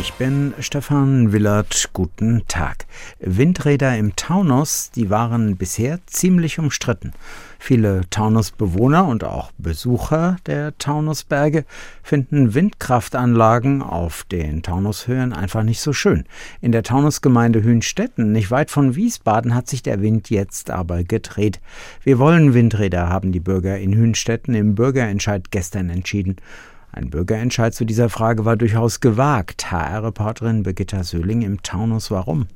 Ich bin Stefan Willert. Guten Tag. Windräder im Taunus, die waren bisher ziemlich umstritten. Viele Taunusbewohner und auch Besucher der Taunusberge finden Windkraftanlagen auf den Taunushöhen einfach nicht so schön. In der Taunusgemeinde Hünstetten, nicht weit von Wiesbaden, hat sich der Wind jetzt aber gedreht. Wir wollen Windräder, haben die Bürger in Hünstetten im Bürgerentscheid gestern entschieden. Ein Bürgerentscheid zu dieser Frage war durchaus gewagt. HR-Reporterin Birgitta Söhling im Taunus, warum?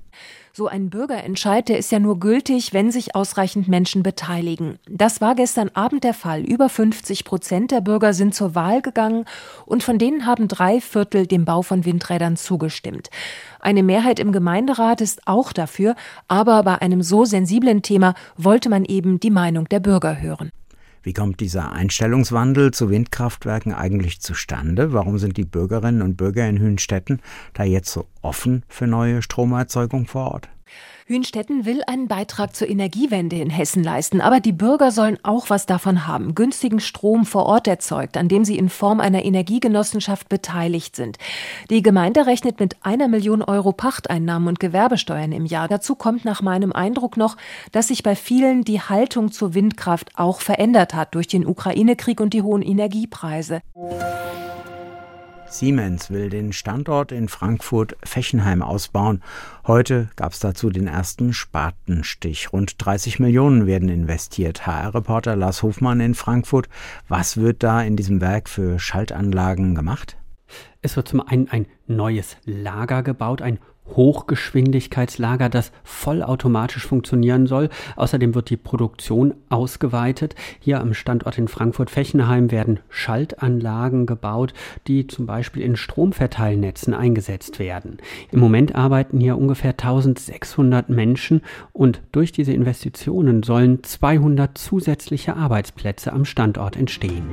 So ein Bürgerentscheid, der ist ja nur gültig, wenn sich ausreichend Menschen beteiligen. Das war gestern Abend der Fall. Über 50 Prozent der Bürger sind zur Wahl gegangen und von denen haben drei Viertel dem Bau von Windrädern zugestimmt. Eine Mehrheit im Gemeinderat ist auch dafür, aber bei einem so sensiblen Thema wollte man eben die Meinung der Bürger hören. Wie kommt dieser Einstellungswandel zu Windkraftwerken eigentlich zustande? Warum sind die Bürgerinnen und Bürger in Hünstetten da jetzt so offen für neue Stromerzeugung vor Ort? Hünstetten will einen Beitrag zur Energiewende in Hessen leisten, aber die Bürger sollen auch was davon haben. Günstigen Strom vor Ort erzeugt, an dem sie in Form einer Energiegenossenschaft beteiligt sind. Die Gemeinde rechnet mit einer Million Euro Pachteinnahmen und Gewerbesteuern im Jahr. Dazu kommt nach meinem Eindruck noch, dass sich bei vielen die Haltung zur Windkraft auch verändert hat durch den Ukraine-Krieg und die hohen Energiepreise. Siemens will den Standort in Frankfurt-Fechenheim ausbauen. Heute gab es dazu den ersten Spatenstich. Rund 30 Millionen werden investiert. HR-Reporter Lars Hofmann in Frankfurt. Was wird da in diesem Werk für Schaltanlagen gemacht? Es wird zum einen ein neues Lager gebaut, ein Hochgeschwindigkeitslager, das vollautomatisch funktionieren soll. Außerdem wird die Produktion ausgeweitet. Hier am Standort in Frankfurt-Fechenheim werden Schaltanlagen gebaut, die zum Beispiel in Stromverteilnetzen eingesetzt werden. Im Moment arbeiten hier ungefähr 1600 Menschen und durch diese Investitionen sollen 200 zusätzliche Arbeitsplätze am Standort entstehen.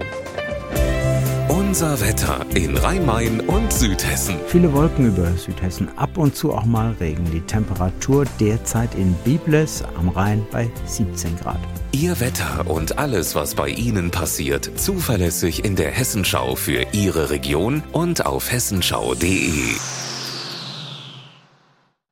Unser Wetter in Rhein-Main und Südhessen. Viele Wolken über Südhessen, ab und zu auch mal Regen. Die Temperatur derzeit in Biblis am Rhein bei 17 Grad. Ihr Wetter und alles, was bei Ihnen passiert, zuverlässig in der Hessenschau für Ihre Region und auf hessenschau.de.